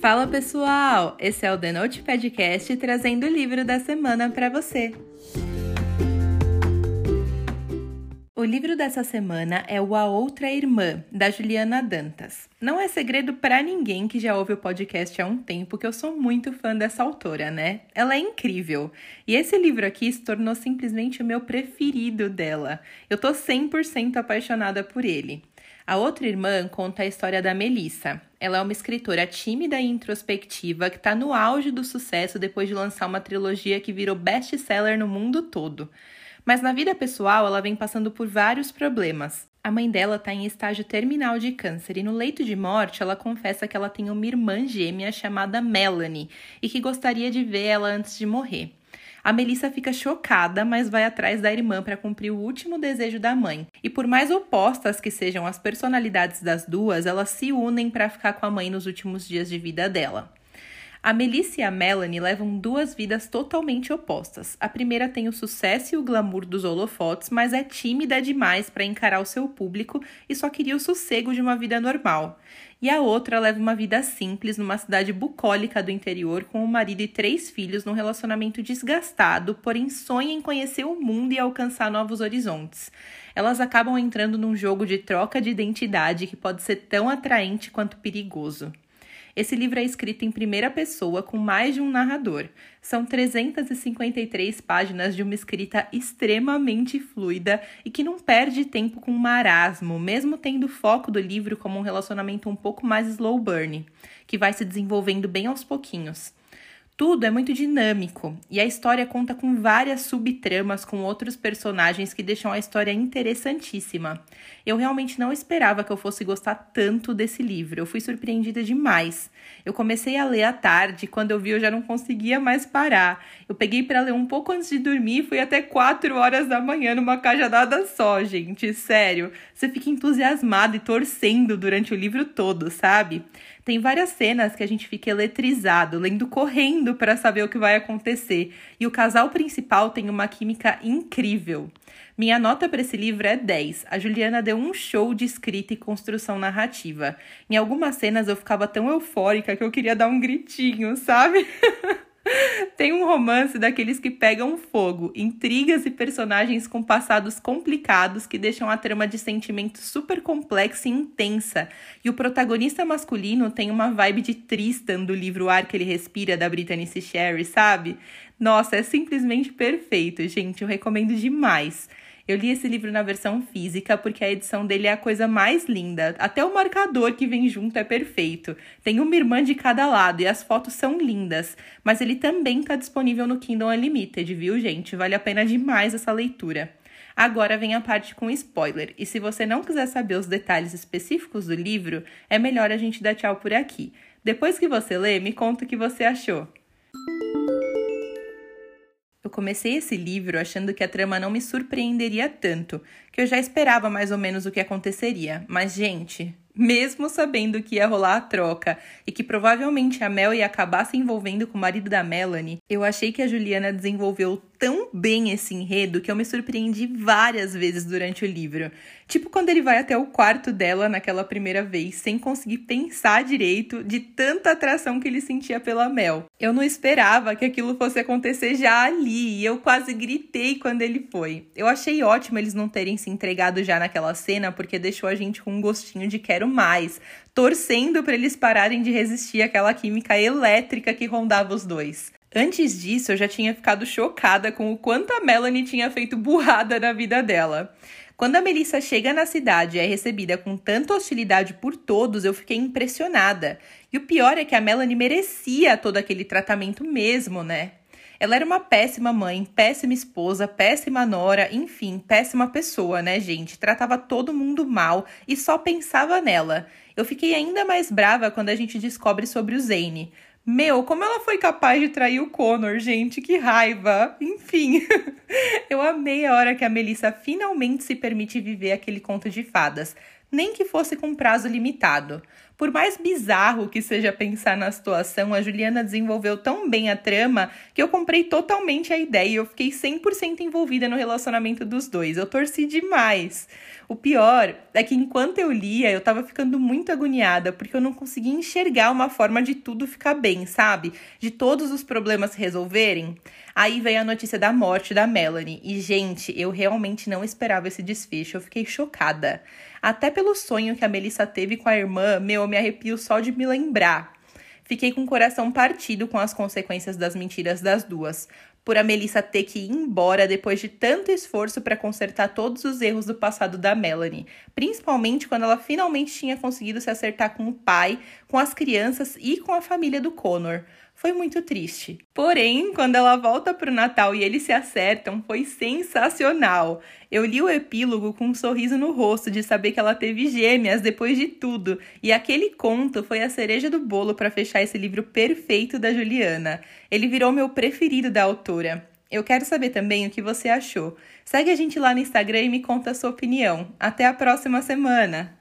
Fala pessoal, esse é o The Note Podcast trazendo o livro da semana para você. O livro dessa semana é o A Outra Irmã, da Juliana Dantas. Não é segredo para ninguém que já ouve o podcast há um tempo que eu sou muito fã dessa autora, né? Ela é incrível. E esse livro aqui se tornou simplesmente o meu preferido dela. Eu tô 100% apaixonada por ele. A outra irmã conta a história da Melissa. Ela é uma escritora tímida e introspectiva que está no auge do sucesso depois de lançar uma trilogia que virou best-seller no mundo todo. Mas na vida pessoal, ela vem passando por vários problemas. A mãe dela está em estágio terminal de câncer e no leito de morte ela confessa que ela tem uma irmã gêmea chamada Melanie e que gostaria de ver ela antes de morrer. A Melissa fica chocada, mas vai atrás da irmã para cumprir o último desejo da mãe. E por mais opostas que sejam as personalidades das duas, elas se unem para ficar com a mãe nos últimos dias de vida dela. A Melissa e a Melanie levam duas vidas totalmente opostas. A primeira tem o sucesso e o glamour dos holofotes, mas é tímida demais para encarar o seu público e só queria o sossego de uma vida normal. E a outra leva uma vida simples numa cidade bucólica do interior com o marido e três filhos num relacionamento desgastado, porém sonha em conhecer o mundo e alcançar novos horizontes. Elas acabam entrando num jogo de troca de identidade que pode ser tão atraente quanto perigoso. Esse livro é escrito em primeira pessoa com mais de um narrador. São 353 páginas de uma escrita extremamente fluida e que não perde tempo com marasmo, mesmo tendo o foco do livro como um relacionamento um pouco mais slow burn, que vai se desenvolvendo bem aos pouquinhos. Tudo é muito dinâmico e a história conta com várias subtramas com outros personagens que deixam a história interessantíssima. Eu realmente não esperava que eu fosse gostar tanto desse livro, eu fui surpreendida demais. Eu comecei a ler à tarde, quando eu vi eu já não conseguia mais parar. Eu peguei para ler um pouco antes de dormir e fui até 4 horas da manhã numa cajadada só, gente, sério. Você fica entusiasmado e torcendo durante o livro todo, sabe? Tem várias cenas que a gente fica eletrizado, lendo correndo para saber o que vai acontecer. E o casal principal tem uma química incrível. Minha nota para esse livro é 10. A Juliana deu um show de escrita e construção narrativa. Em algumas cenas eu ficava tão eufórica que eu queria dar um gritinho, sabe? Tem um romance daqueles que pegam fogo, intrigas e personagens com passados complicados que deixam a trama de sentimento super complexa e intensa. E o protagonista masculino tem uma vibe de Tristan do livro Ar que ele respira da Brittany C. Sherry, sabe? Nossa, é simplesmente perfeito, gente. Eu recomendo demais. Eu li esse livro na versão física porque a edição dele é a coisa mais linda. Até o marcador que vem junto é perfeito. Tem uma irmã de cada lado e as fotos são lindas. Mas ele também está disponível no Kindle Unlimited, viu, gente? Vale a pena demais essa leitura. Agora vem a parte com spoiler, e se você não quiser saber os detalhes específicos do livro, é melhor a gente dar tchau por aqui. Depois que você lê, me conta o que você achou. Eu comecei esse livro achando que a trama não me surpreenderia tanto, que eu já esperava mais ou menos o que aconteceria. Mas, gente, mesmo sabendo que ia rolar a troca e que provavelmente a Mel ia acabar se envolvendo com o marido da Melanie, eu achei que a Juliana desenvolveu tão bem esse enredo que eu me surpreendi várias vezes durante o livro. Tipo quando ele vai até o quarto dela naquela primeira vez, sem conseguir pensar direito de tanta atração que ele sentia pela Mel. Eu não esperava que aquilo fosse acontecer já ali, e eu quase gritei quando ele foi. Eu achei ótimo eles não terem se entregado já naquela cena, porque deixou a gente com um gostinho de quero mais, torcendo para eles pararem de resistir àquela química elétrica que rondava os dois. Antes disso, eu já tinha ficado chocada com o quanto a Melanie tinha feito burrada na vida dela. Quando a Melissa chega na cidade e é recebida com tanta hostilidade por todos, eu fiquei impressionada. E o pior é que a Melanie merecia todo aquele tratamento mesmo, né? Ela era uma péssima mãe, péssima esposa, péssima nora, enfim, péssima pessoa, né, gente? Tratava todo mundo mal e só pensava nela. Eu fiquei ainda mais brava quando a gente descobre sobre o Zane. Meu, como ela foi capaz de trair o Connor, gente, que raiva. Enfim, eu amei a hora que a Melissa finalmente se permite viver aquele conto de fadas. Nem que fosse com prazo limitado. Por mais bizarro que seja pensar na situação, a Juliana desenvolveu tão bem a trama que eu comprei totalmente a ideia e eu fiquei 100% envolvida no relacionamento dos dois. Eu torci demais. O pior é que enquanto eu lia, eu tava ficando muito agoniada porque eu não conseguia enxergar uma forma de tudo ficar bem, sabe? De todos os problemas se resolverem. Aí veio a notícia da morte da Melanie e, gente, eu realmente não esperava esse desfecho. Eu fiquei chocada. Até pelo sonho que a Melissa teve com a irmã, meu, eu me arrepio só de me lembrar. Fiquei com o coração partido com as consequências das mentiras das duas. Por a Melissa ter que ir embora depois de tanto esforço para consertar todos os erros do passado da Melanie, principalmente quando ela finalmente tinha conseguido se acertar com o pai, com as crianças e com a família do Connor foi muito triste. Porém, quando ela volta pro Natal e eles se acertam, foi sensacional. Eu li o epílogo com um sorriso no rosto de saber que ela teve gêmeas depois de tudo, e aquele conto foi a cereja do bolo para fechar esse livro perfeito da Juliana. Ele virou meu preferido da autora. Eu quero saber também o que você achou. Segue a gente lá no Instagram e me conta a sua opinião. Até a próxima semana!